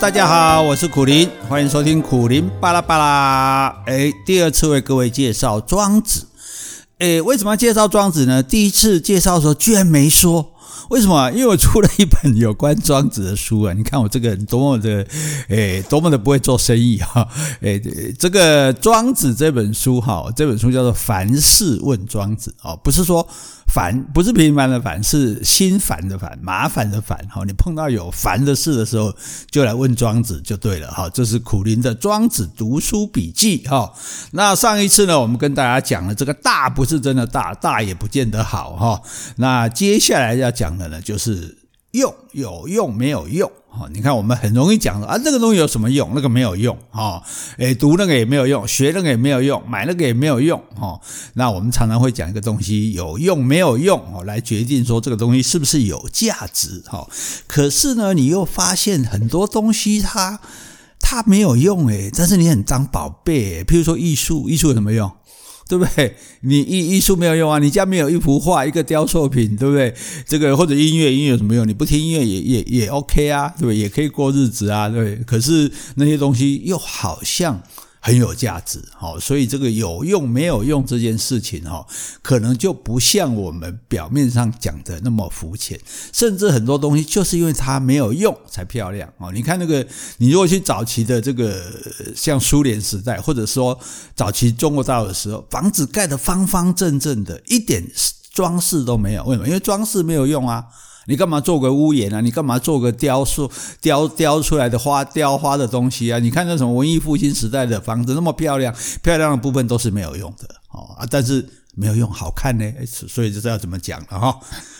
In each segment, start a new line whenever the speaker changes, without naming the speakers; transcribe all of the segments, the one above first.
大家好，我是苦苓，欢迎收听苦苓巴拉巴拉。哎，第二次为各位介绍庄子。哎，为什么要介绍庄子呢？第一次介绍的时候居然没说。为什么？因为我出了一本有关庄子的书啊！你看我这个人多么的，诶，多么的不会做生意哈！诶，这个庄子这本书哈，这本书叫做《凡事问庄子》哦，不是说。烦不是平凡的烦，是心烦的烦，麻烦的烦。哈，你碰到有烦的事的时候，就来问庄子就对了。哈，这是苦林的庄子读书笔记。哈，那上一次呢，我们跟大家讲了这个大不是真的大，大也不见得好。哈，那接下来要讲的呢，就是。用有用没有用？哦，你看我们很容易讲啊，这个东西有什么用？那个没有用哈，诶，读那个也没有用，学那个也没有用，买那个也没有用哈。那我们常常会讲一个东西有用没有用哦，来决定说这个东西是不是有价值哈。可是呢，你又发现很多东西它它没有用诶，但是你很当宝贝。譬如说艺术，艺术有什么用？对不对？你艺艺术没有用啊！你家没有一幅画、一个雕塑品，对不对？这个或者音乐，音乐有什么用？你不听音乐也也也 OK 啊，对不对？也可以过日子啊，对不对？可是那些东西又好像。很有价值，好，所以这个有用没有用这件事情，哈，可能就不像我们表面上讲的那么肤浅，甚至很多东西就是因为它没有用才漂亮，哦，你看那个，你如果去早期的这个像苏联时代，或者说早期中国大陆的时候，房子盖得方方正正的，一点装饰都没有，为什么？因为装饰没有用啊。你干嘛做个屋檐啊？你干嘛做个雕塑雕雕出来的花雕花的东西啊？你看那什么文艺复兴时代的房子那么漂亮，漂亮的部分都是没有用的哦啊！但是没有用，好看呢，所以就知道怎么讲了哈。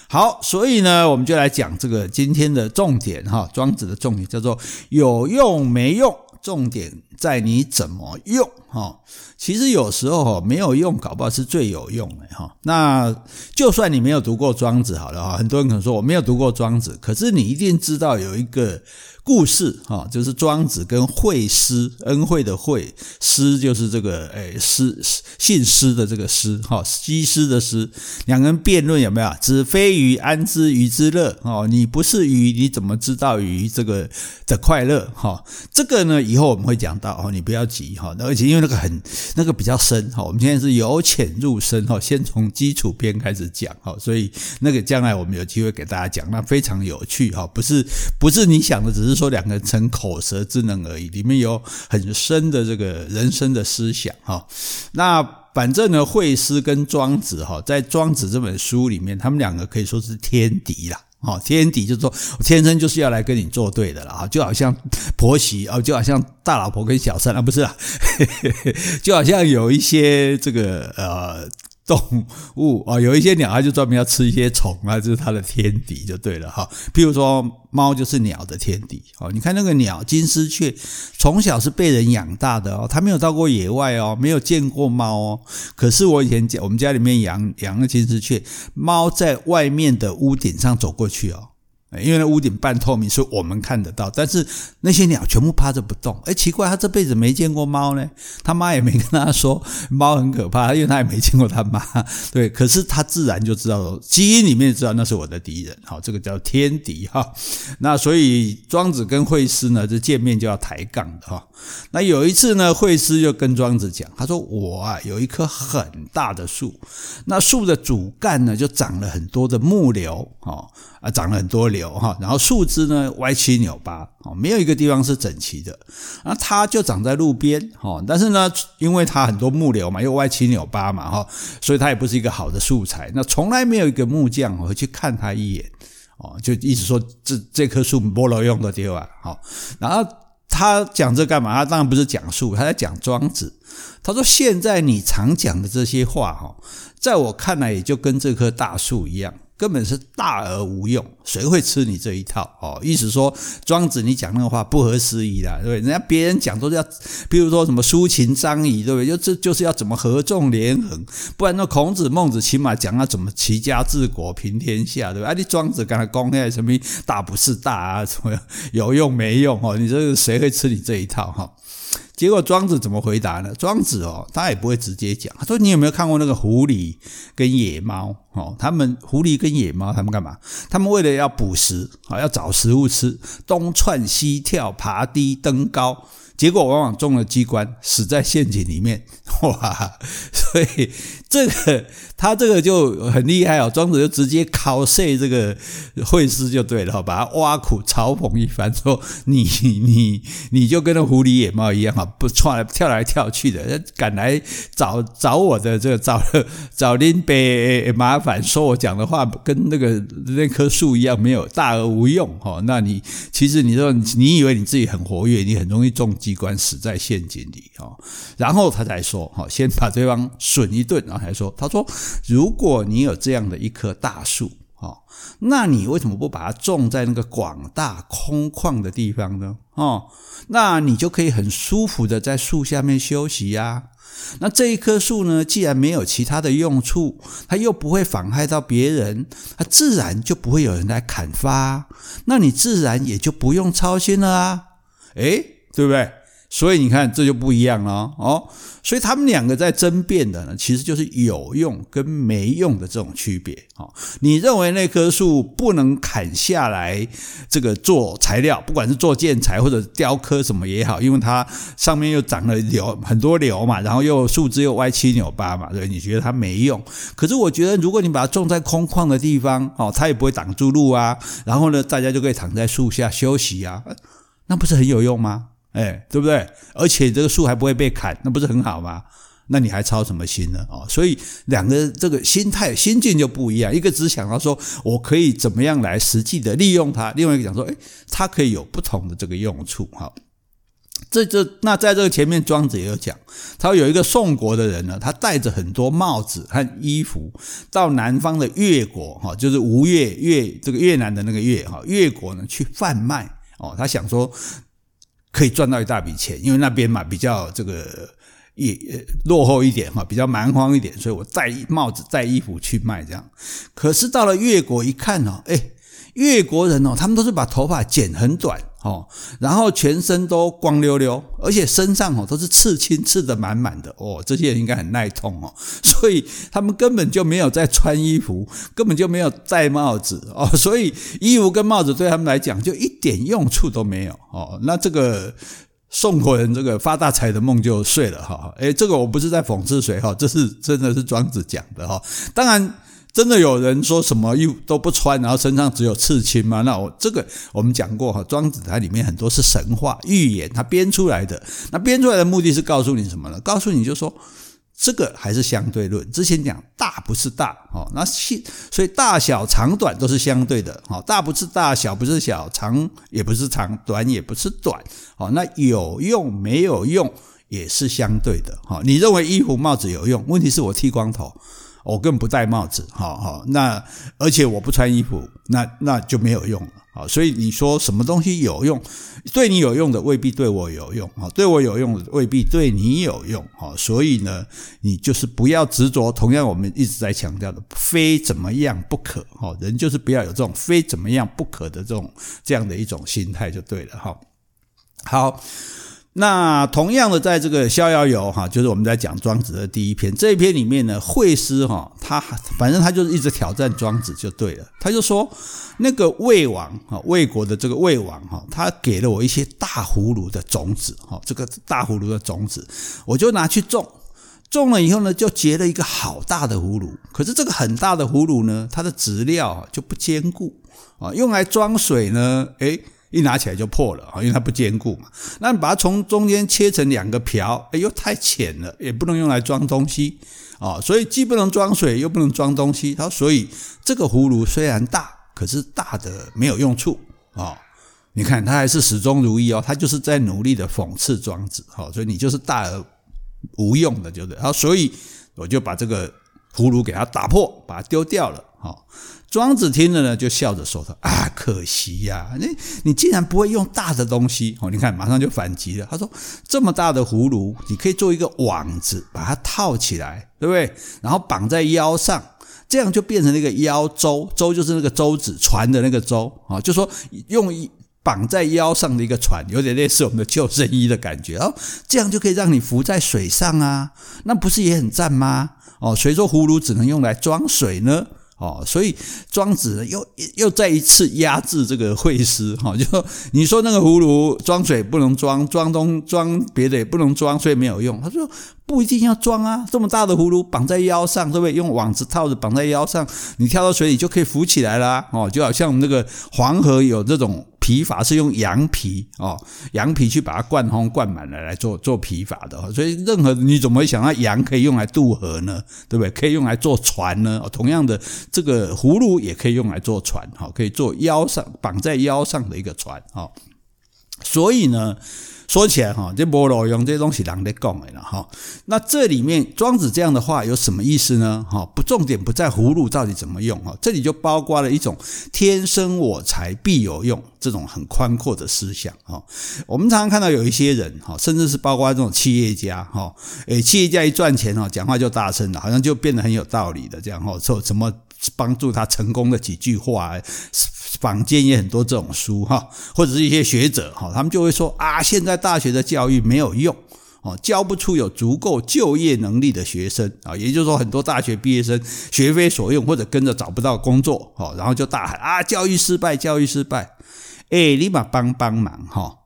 好，所以呢，我们就来讲这个今天的重点哈，庄子的重点叫做有用没用，重点在你怎么用哈。其实有时候哈没有用，搞不好是最有用的哈。那就算你没有读过庄子好了哈，很多人可能说我没有读过庄子，可是你一定知道有一个。故事哈，就是庄子跟惠施，恩惠的惠，施就是这个诶，施姓施的这个施哈，西施的施，两个人辩论有没有？子非鱼，安知鱼之乐？哦，你不是鱼，你怎么知道鱼这个的快乐？哈，这个呢，以后我们会讲到哦，你不要急哈，而且因为那个很那个比较深哈，我们现在是由浅入深哈，先从基础篇开始讲哈，所以那个将来我们有机会给大家讲，那非常有趣哈，不是不是你想的，只是。说两个人逞口舌之能而已，里面有很深的这个人生的思想哈。那反正呢，惠施跟庄子哈，在庄子这本书里面，他们两个可以说是天敌啦。哦，天敌就是说我天生就是要来跟你作对的了啊，就好像婆媳啊，就好像大老婆跟小三啊，不是啊，就好像有一些这个呃。动物啊，有一些鸟，它就专门要吃一些虫啊，这是它的天敌，就对了哈。譬如说，猫就是鸟的天敌哦。你看那个鸟金丝雀，从小是被人养大的哦，它没有到过野外哦，没有见过猫哦。可是我以前讲，我们家里面养养了金丝雀，猫在外面的屋顶上走过去哦。因为那屋顶半透明，所以我们看得到。但是那些鸟全部趴着不动。哎，奇怪，他这辈子没见过猫呢，他妈也没跟他说 猫很可怕，因为他也没见过他妈。对，可是他自然就知道，基因里面知道那是我的敌人。好，这个叫天敌哈。那所以庄子跟惠施呢，这见面就要抬杠的哈。那有一次呢，惠施就跟庄子讲，他说：“我啊有一棵很大的树，那树的主干呢就长了很多的木瘤，哈啊长了很多瘤哈，然后树枝呢歪七扭八，哦没有一个地方是整齐的。那它就长在路边，哈，但是呢，因为它很多木瘤嘛，又歪七扭八嘛，哈，所以它也不是一个好的素材。那从来没有一个木匠会去看它一眼，哦，就意思说这这棵树菠萝用的地方，好，然后。他讲这干嘛？他当然不是讲树，他在讲庄子。他说：“现在你常讲的这些话，哈，在我看来，也就跟这棵大树一样。”根本是大而无用，谁会吃你这一套？哦，意思说庄子你讲那个话不合时宜啦，对不对？人家别人讲都是要，比如说什么抒情张仪，对不对？就这就是要怎么合纵连横，不然那孔子孟子起码讲要怎么齐家治国平天下，对吧？啊，你庄子刚才讲那什么大不是大啊，什么有用没用？哦，你这个谁会吃你这一套？哈。结果庄子怎么回答呢？庄子哦，他也不会直接讲。他说：“你有没有看过那个狐狸跟野猫？哦，他们狐狸跟野猫，他们干嘛？他们为了要捕食啊，要找食物吃，东窜西跳，爬低登高。结果往往中了机关，死在陷阱里面，哇！所以这个 他这个就很厉害哦。庄子就直接考试这个惠施就对了，把他挖苦嘲讽一番，说你 你你就跟那狐狸野猫一样啊，不窜来跳来跳去的，赶来找找我的这个找 找林北麻烦，说我讲的话跟那个那棵树一样没有大而无用哈。那你其实你说你以为你自己很活跃，你很容易中机。关死在陷阱里哦，然后他才说哈，先把对方损一顿，啊后才说，他说，如果你有这样的一棵大树哦，那你为什么不把它种在那个广大空旷的地方呢？哦，那你就可以很舒服的在树下面休息呀。那这一棵树呢，既然没有其他的用处，它又不会妨害到别人，它自然就不会有人来砍伐，那你自然也就不用操心了啊，诶，对不对？所以你看，这就不一样了哦。所以他们两个在争辩的呢，其实就是有用跟没用的这种区别。哦，你认为那棵树不能砍下来，这个做材料，不管是做建材或者雕刻什么也好，因为它上面又长了瘤很多瘤嘛，然后又树枝又歪七扭八嘛，对，你觉得它没用。可是我觉得，如果你把它种在空旷的地方，哦，它也不会挡住路啊。然后呢，大家就可以躺在树下休息啊，那不是很有用吗？哎，对不对？而且这个树还不会被砍，那不是很好吗？那你还操什么心呢？哦，所以两个这个心态心境就不一样。一个只想到说我可以怎么样来实际的利用它，另外一个讲说，哎，它可以有不同的这个用处。哈，这这那在这个前面，庄子也有讲，他有一个宋国的人呢，他带着很多帽子和衣服到南方的越国，哈，就是吴越越这个越南的那个越哈越国呢去贩卖。哦，他想说。可以赚到一大笔钱，因为那边嘛比较这个也落后一点哈，比较蛮荒一点，所以我戴帽子、戴衣服去卖这样。可是到了越国一看哦，哎，越国人哦，他们都是把头发剪很短。哦，然后全身都光溜溜，而且身上哦都是刺青，刺得满满的哦，这些人应该很耐痛哦，所以他们根本就没有在穿衣服，根本就没有戴帽子哦，所以衣服跟帽子对他们来讲就一点用处都没有哦。那这个宋国人这个发大财的梦就碎了哈，诶，这个我不是在讽刺谁哈，这是真的是庄子讲的哈，当然。真的有人说什么衣服都不穿，然后身上只有刺青吗？那我这个我们讲过哈，庄子它里面很多是神话预言，它编出来的。那编出来的目的是告诉你什么呢？告诉你就说这个还是相对论。之前讲大不是大哦，那所以大小长短都是相对的哦，大不是大小不是小，长也不是长，短也不是短哦。那有用没有用也是相对的哈。你认为衣服帽子有用？问题是我剃光头。我更不戴帽子，好好，那而且我不穿衣服，那那就没有用了，好，所以你说什么东西有用，对你有用的未必对我有用，啊，对我有用的未必对你有用，啊，所以呢，你就是不要执着，同样我们一直在强调的，非怎么样不可，哈，人就是不要有这种非怎么样不可的这种这样的一种心态就对了，哈，好。那同样的，在这个《逍遥游》哈，就是我们在讲庄子的第一篇这一篇里面呢，惠施哈，他反正他就是一直挑战庄子就对了。他就说，那个魏王哈，魏国的这个魏王哈，他给了我一些大葫芦的种子哈，这个大葫芦的种子，我就拿去种，种了以后呢，就结了一个好大的葫芦。可是这个很大的葫芦呢，它的质料就不坚固啊，用来装水呢，诶一拿起来就破了啊，因为它不坚固嘛。那你把它从中间切成两个瓢，哎呦，太浅了，也不能用来装东西啊。所以既不能装水，又不能装东西。它所以这个葫芦虽然大，可是大的没有用处啊。你看他还是始终如一哦，他就是在努力的讽刺庄子。好，所以你就是大而无用的，就是。好，所以我就把这个葫芦给它打破，把它丢掉了。好。庄子听了呢，就笑着说：“他啊，可惜呀，你你竟然不会用大的东西哦！你看，马上就反击了。他说：这么大的葫芦，你可以做一个网子，把它套起来，对不对？然后绑在腰上，这样就变成那个腰舟。舟就是那个舟子，船的那个舟啊，就说用绑在腰上的一个船，有点类似我们的救生衣的感觉哦。这样就可以让你浮在水上啊，那不是也很赞吗？哦，谁说葫芦只能用来装水呢？”哦，所以庄子呢又又再一次压制这个惠施哈，就说你说那个葫芦装水不能装，装东装别的也不能装，所以没有用。他说不一定要装啊，这么大的葫芦绑在腰上，对不对？用网子套着绑在腰上，你跳到水里就可以浮起来了哦，就好像我们那个黄河有这种。皮筏是用羊皮哦，羊皮去把它灌轰灌满了来做做皮筏的，所以任何你怎么会想到羊可以用来渡河呢？对不对？可以用来做船呢？同样的，这个葫芦也可以用来做船，哈，可以做腰上绑在腰上的一个船，哈。所以呢。说起来哈，这菠萝用这些东西人在讲的了哈。那这里面庄子这样的话有什么意思呢？哈，不，重点不在葫芦到底怎么用哈，这里就包括了一种天生我材必有用这种很宽阔的思想哈。我们常常看到有一些人哈，甚至是包括这种企业家哈，诶，企业家一赚钱哈，讲话就大声了，好像就变得很有道理的这样哈，说什么帮助他成功的几句话。坊间也很多这种书哈，或者是一些学者哈，他们就会说啊，现在大学的教育没有用哦，教不出有足够就业能力的学生啊，也就是说，很多大学毕业生学非所用，或者跟着找不到工作哦，然后就大喊啊，教育失败，教育失败。哎，立马帮帮忙哈，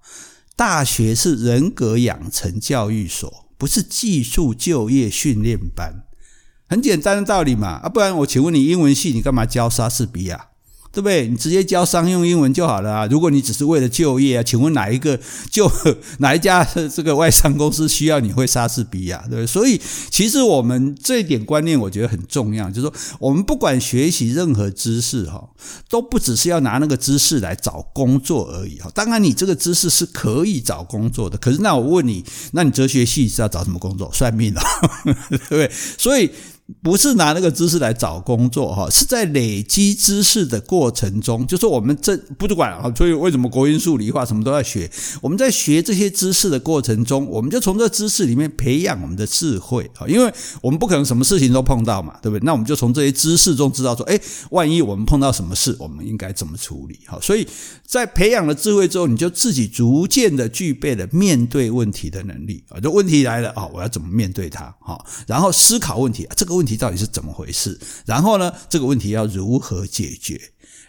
大学是人格养成教育所，不是技术就业训练班，很简单的道理嘛啊，不然我请问你，英文系你干嘛教莎士比亚？对不对？你直接教商用英文就好了啊！如果你只是为了就业啊，请问哪一个就 哪一家这个外商公司需要你会莎士比亚？对不对？所以其实我们这一点观念我觉得很重要，就是说我们不管学习任何知识哈，都不只是要拿那个知识来找工作而已哈。当然你这个知识是可以找工作的，可是那我问你，那你哲学系是要找什么工作？算命的，对不对？所以。不是拿那个知识来找工作哈，是在累积知识的过程中，就是我们这不管啊，所以为什么国英数理化什么都要学？我们在学这些知识的过程中，我们就从这知识里面培养我们的智慧啊，因为我们不可能什么事情都碰到嘛，对不对？那我们就从这些知识中知道说，哎，万一我们碰到什么事，我们应该怎么处理？哈，所以在培养了智慧之后，你就自己逐渐的具备了面对问题的能力啊，就问题来了啊，我要怎么面对它？哈，然后思考问题，这个。问题到底是怎么回事？然后呢，这个问题要如何解决？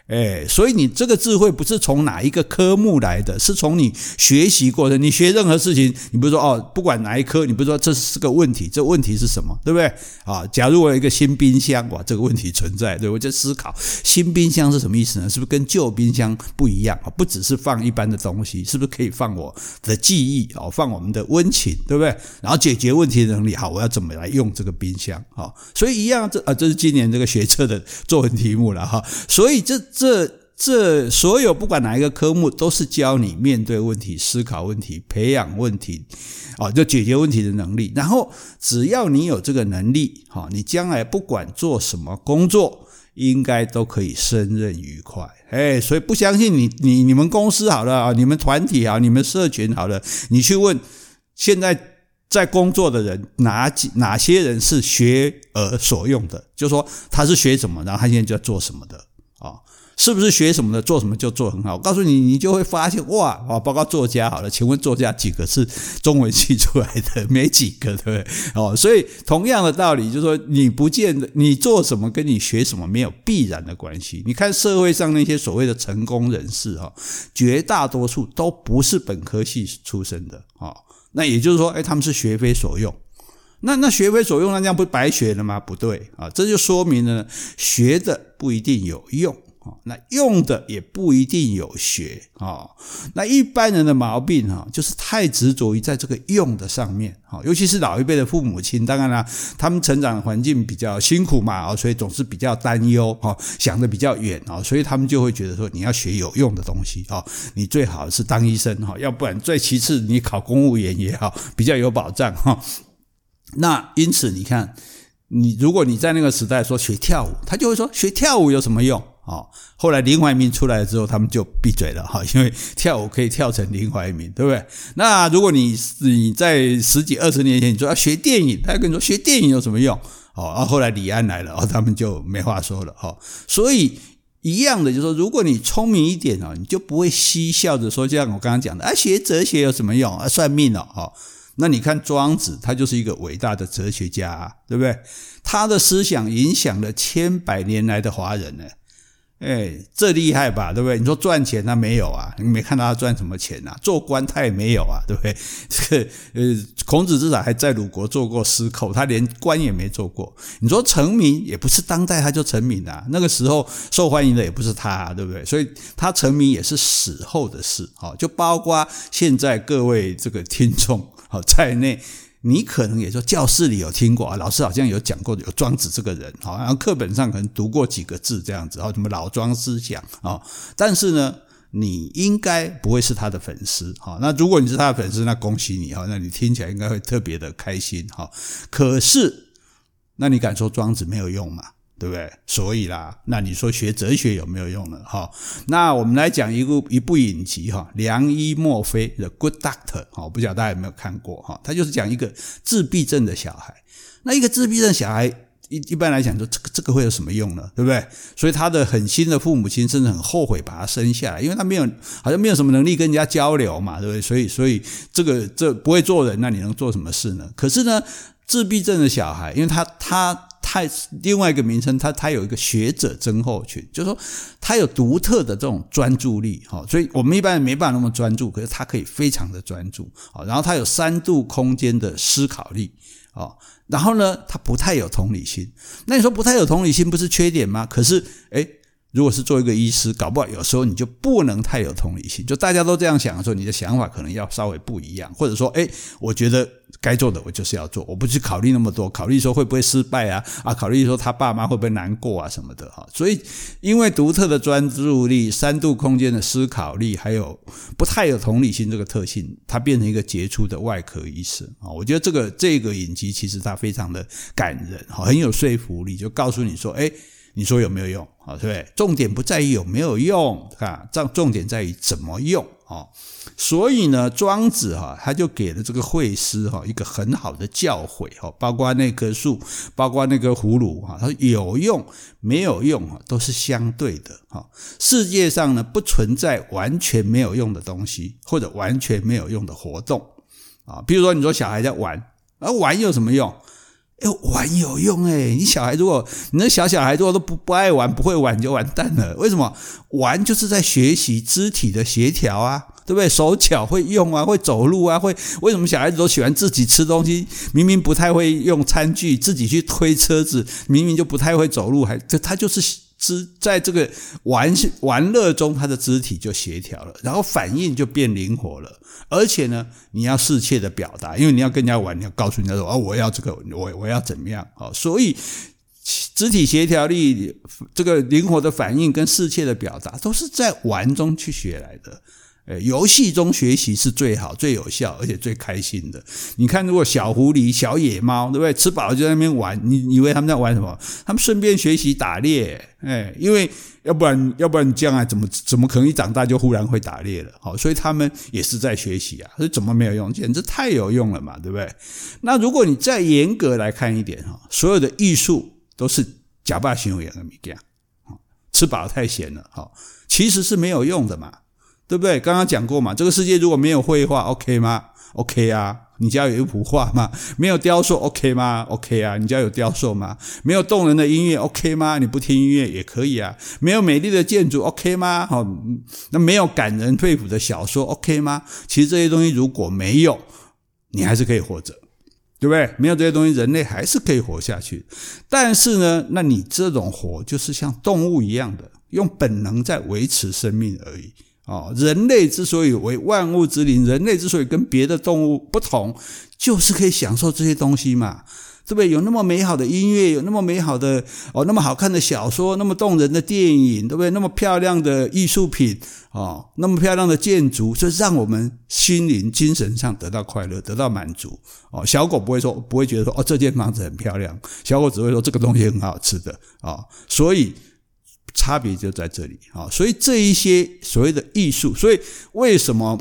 哎，所以你这个智慧不是从哪一个科目来的，是从你学习过的。你学任何事情，你不是说哦，不管哪一科，你不是说这是个问题，这问题是什么，对不对？啊，假如我有一个新冰箱，哇，这个问题存在，对，我就思考新冰箱是什么意思呢？是不是跟旧冰箱不一样啊？不只是放一般的东西，是不是可以放我的记忆啊？放我们的温情，对不对？然后解决问题的能力，好，我要怎么来用这个冰箱？啊，所以一样，这啊，这是今年这个学测的作文题目了哈。所以这。这这所有不管哪一个科目，都是教你面对问题、思考问题、培养问题，啊，就解决问题的能力。然后只要你有这个能力，哈，你将来不管做什么工作，应该都可以胜任愉快。哎，所以不相信你，你你们公司好了啊，你们团体好，你们社群好了，你去问现在在工作的人，哪几哪些人是学而所用的？就说他是学什么，然后他现在就要做什么的啊。是不是学什么的做什么就做很好？我告诉你，你就会发现哇哇！包括作家好了，请问作家几个是中文系出来的？没几个，对不对？哦，所以同样的道理，就是说你不见得你做什么跟你学什么没有必然的关系。你看社会上那些所谓的成功人士哈，绝大多数都不是本科系出身的啊。那也就是说，哎，他们是学非所用。那那学非所用，那这样不白学了吗？不对啊，这就说明了学的不一定有用。那用的也不一定有学啊。那一般人的毛病哈，就是太执着于在这个用的上面啊。尤其是老一辈的父母亲，当然了，他们成长环境比较辛苦嘛啊，所以总是比较担忧啊，想得比较远啊，所以他们就会觉得说，你要学有用的东西啊，你最好是当医生哈，要不然最其次你考公务员也好，比较有保障哈。那因此你看，你如果你在那个时代说学跳舞，他就会说学跳舞有什么用？哦，后来林怀民出来之后，他们就闭嘴了哈，因为跳舞可以跳成林怀民，对不对？那如果你你在十几二十年前，你说要学电影，他跟你说学电影有什么用？哦，后来李安来了，哦，他们就没话说了哈。所以一样的，就是说，如果你聪明一点哦，你就不会嬉笑着说，就像我刚刚讲的啊，学哲学有什么用啊？算命了哈。那你看庄子，他就是一个伟大的哲学家，对不对？他的思想影响了千百年来的华人呢。哎，这厉害吧，对不对？你说赚钱他没有啊？你没看到他赚什么钱啊？做官他也没有啊，对不对？这个呃，孔子至少还在鲁国做过司寇，他连官也没做过。你说成名也不是当代他就成名啊，那个时候受欢迎的也不是他，对不对？所以他成名也是死后的事，好，就包括现在各位这个听众好在内。你可能也说教室里有听过啊，老师好像有讲过有庄子这个人，好，然后课本上可能读过几个字这样子，啊，什么老庄思想啊，但是呢，你应该不会是他的粉丝，好，那如果你是他的粉丝，那恭喜你哈，那你听起来应该会特别的开心哈。可是，那你敢说庄子没有用吗？对不对？所以啦，那你说学哲学有没有用呢？哈，那我们来讲一部一部影集哈，《良医莫非》The Good Doctor，哈，不晓得大家有没有看过哈？他就是讲一个自闭症的小孩。那一个自闭症小孩一一般来讲说，这个这个会有什么用呢？对不对？所以他的很亲的父母亲甚至很后悔把他生下来，因为他没有好像没有什么能力跟人家交流嘛，对不对？所以所以这个这不会做人，那你能做什么事呢？可是呢，自闭症的小孩，因为他他。太另外一个名称，他他有一个学者症候群，就是说他有独特的这种专注力，哈，所以我们一般人没办法那么专注，可是他可以非常的专注，啊，然后他有三度空间的思考力，啊，然后呢，他不太有同理心。那你说不太有同理心不是缺点吗？可是，诶如果是做一个医师，搞不好有时候你就不能太有同理心。就大家都这样想的时候，你的想法可能要稍微不一样，或者说，诶，我觉得该做的我就是要做，我不去考虑那么多，考虑说会不会失败啊，啊，考虑说他爸妈会不会难过啊什么的哈。所以，因为独特的专注力、三度空间的思考力，还有不太有同理心这个特性，他变成一个杰出的外科医生啊。我觉得这个这个影集其实它非常的感人，很有说服力，就告诉你说，诶。你说有没有用啊？对不对？重点不在于有没有用，啊，重重点在于怎么用啊。所以呢，庄子哈，他就给了这个惠施哈一个很好的教诲哈，包括那棵树，包括那个葫芦哈，他说有用没有用啊，都是相对的哈。世界上呢，不存在完全没有用的东西，或者完全没有用的活动啊。比如说，你说小孩在玩，而玩有什么用？哎，玩有用哎！你小孩如果你那小小孩如果都不不爱玩，不会玩，就完蛋了。为什么？玩就是在学习肢体的协调啊，对不对？手脚会用啊，会走路啊，会为什么小孩子都喜欢自己吃东西？明明不太会用餐具，自己去推车子，明明就不太会走路，还这他就是。肢在这个玩玩乐中，他的肢体就协调了，然后反应就变灵活了。而且呢，你要适切的表达，因为你要跟人家玩，你要告诉人家说：“哦，我要这个，我我要怎么样？”哦，所以肢体协调力、这个灵活的反应跟适切的表达，都是在玩中去学来的。诶，游戏中学习是最好、最有效，而且最开心的。你看，如果小狐狸、小野猫，对不对？吃饱了就在那边玩，你以为他们在玩什么？他们顺便学习打猎。哎，因为要不然，要不然将来怎么怎么可能一长大就忽然会打猎了？好，所以他们也是在学习啊。所以怎么没有用？简直太有用了嘛，对不对？那如果你再严格来看一点哈，所有的艺术都是假扮行为的物件。吃饱了太闲了，好，其实是没有用的嘛。对不对？刚刚讲过嘛，这个世界如果没有绘画，OK 吗？OK 啊，你家有一幅画吗？没有雕塑，OK 吗？OK 啊，你家有雕塑吗？没有动人的音乐，OK 吗？你不听音乐也可以啊。没有美丽的建筑，OK 吗？好，那没有感人肺腑的小说，OK 吗？其实这些东西如果没有，你还是可以活着，对不对？没有这些东西，人类还是可以活下去。但是呢，那你这种活就是像动物一样的，用本能在维持生命而已。哦，人类之所以为万物之灵，人类之所以跟别的动物不同，就是可以享受这些东西嘛，对不对？有那么美好的音乐，有那么美好的哦，那么好看的小说，那么动人的电影，对不对？那么漂亮的艺术品，哦，那么漂亮的建筑，就让我们心灵、精神上得到快乐，得到满足。哦，小狗不会说，不会觉得说，哦，这间房子很漂亮，小狗只会说这个东西很好吃的，哦，所以。差别就在这里啊，所以这一些所谓的艺术，所以为什么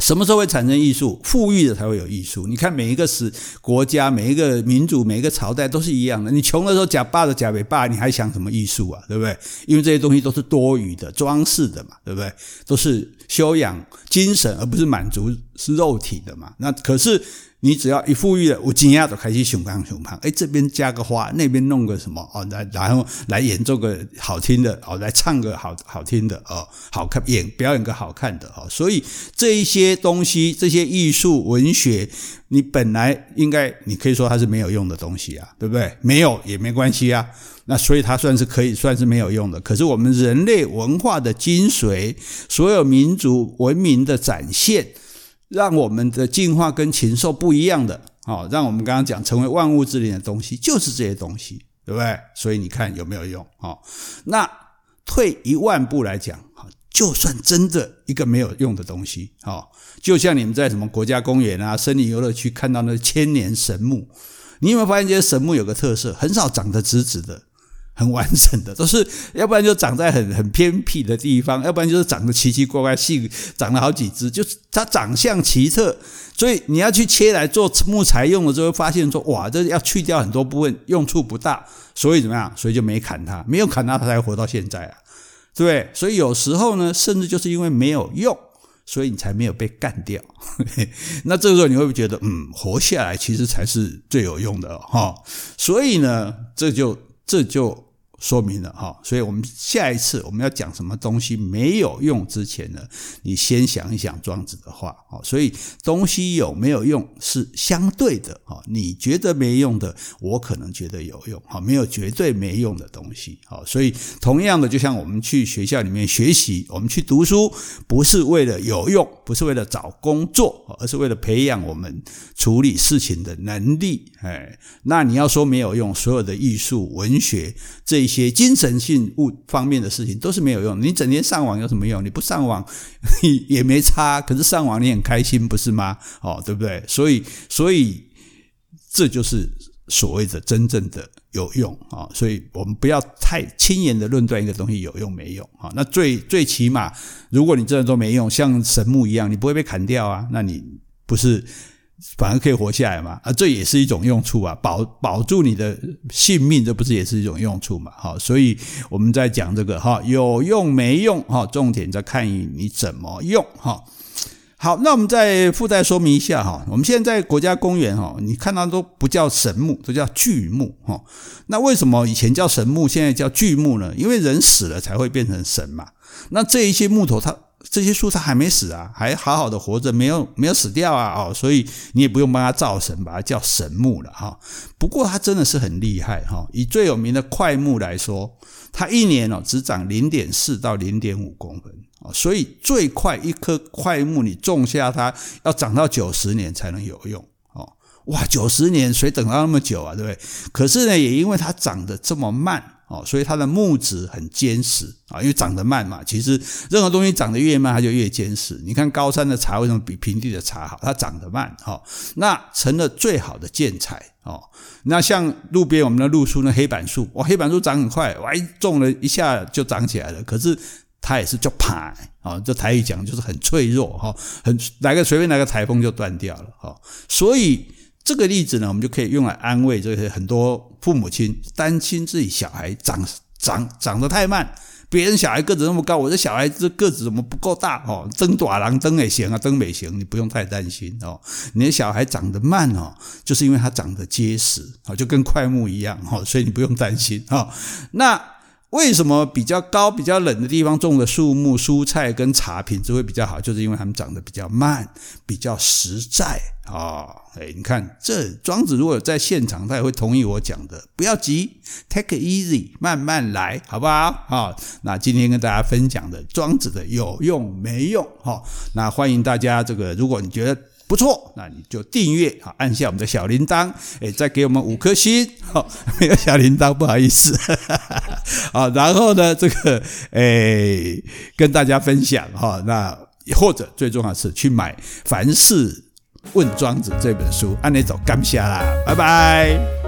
什么时候会产生艺术？富裕的才会有艺术。你看每一个时国家、每一个民族、每一个朝代都是一样的。你穷的时候假霸的假没霸，你还想什么艺术啊？对不对？因为这些东西都是多余的、装饰的嘛，对不对？都是修养精神，而不是满足是肉体的嘛。那可是你只要一富裕了，我惊讶就开始熊胖熊胖。哎，这边加个花，那边弄个什么哦，来然后来演奏个好听的哦，来唱个好好听的哦，好看演表演个好看的哦。所以这一些东西，这些艺术文学，你本来应该你可以说它是没有用的东西啊，对不对？没有也没关系啊。那所以它算是可以算是没有用的，可是我们人类文化的精髓，所有民族文明的展现，让我们的进化跟禽兽不一样的，哦，让我们刚刚讲成为万物之灵的东西，就是这些东西，对不对？所以你看有没有用？哦，那退一万步来讲，就算真的一个没有用的东西，哦，就像你们在什么国家公园啊、森林游乐区看到那千年神木，你有没有发现这些神木有个特色，很少长得直直的。很完整的，都是要不然就长在很很偏僻的地方，要不然就是长得奇奇怪怪，细长了好几只，就是它长相奇特，所以你要去切来做木材用的时候，发现说哇，这要去掉很多部分，用处不大，所以怎么样？所以就没砍它，没有砍它，它才活到现在啊，对？所以有时候呢，甚至就是因为没有用，所以你才没有被干掉。那这个时候你会不会觉得，嗯，活下来其实才是最有用的哈？所以呢，这就这就。说明了哈，所以我们下一次我们要讲什么东西没有用之前呢，你先想一想庄子的话。所以东西有没有用是相对的哈，你觉得没用的，我可能觉得有用哈，没有绝对没用的东西。所以同样的，就像我们去学校里面学习，我们去读书，不是为了有用，不是为了找工作，而是为了培养我们处理事情的能力。哎，那你要说没有用，所有的艺术、文学这一些精神性物方面的事情都是没有用。你整天上网有什么用？你不上网 也没差，可是上网你很开心，不是吗？哦，对不对？所以，所以这就是所谓的真正的有用啊。所以我们不要太轻言的论断一个东西有用没用啊。那最最起码，如果你真的都没用，像神木一样，你不会被砍掉啊。那你不是？反而可以活下来嘛？啊，这也是一种用处啊，保保住你的性命，这不是也是一种用处嘛？好，所以我们在讲这个哈，有用没用哈，重点在看你怎么用哈。好，那我们再附带说明一下哈，我们现在在国家公园哈，你看到都不叫神木，都叫巨木哈。那为什么以前叫神木，现在叫巨木呢？因为人死了才会变成神嘛。那这一些木头它。这些树它还没死啊，还好好的活着，没有没有死掉啊，哦，所以你也不用帮它造神，把它叫神木了哈。不过它真的是很厉害哈，以最有名的快木来说，它一年哦只长零点四到零点五公分，所以最快一棵快木你种下它要长到九十年才能有用哦。哇，九十年谁等到那么久啊，对不对？可是呢，也因为它长得这么慢。哦，所以它的木质很坚实啊，因为长得慢嘛。其实任何东西长得越慢，它就越坚实。你看高山的茶为什么比平地的茶好？它长得慢，哈，那成了最好的建材哦。那像路边我们的路树，那黑板树，哇，黑板树长很快，哇，一种了一下就长起来了。可是它也是叫爬啊，这台语讲就是很脆弱哈，很来个随便来个台风就断掉了哈。所以。这个例子呢，我们就可以用来安慰这些很多父母亲担心自己小孩长长长得太慢，别人小孩个子那么高，我这小孩子个子怎么不够大哦？登大郎登也行啊，登没行，你不用太担心哦。你的小孩长得慢哦，就是因为他长得结实哦，就跟桧木一样哦，所以你不用担心哦。那。为什么比较高、比较冷的地方种的树木、蔬菜跟茶品质会比较好？就是因为它们长得比较慢、比较实在啊、哦！哎，你看这庄子如果在现场，他也会同意我讲的。不要急，take it easy，慢慢来，好不好？啊、那今天跟大家分享的庄子的有用没用？哈、那欢迎大家这个，如果你觉得。不错，那你就订阅，好，按下我们的小铃铛，诶，再给我们五颗星，好，没有小铃铛不好意思，啊，然后呢，这个诶，跟大家分享哈，那或者最重要是去买《凡事问庄子》这本书，按那走，感谢啦，拜拜。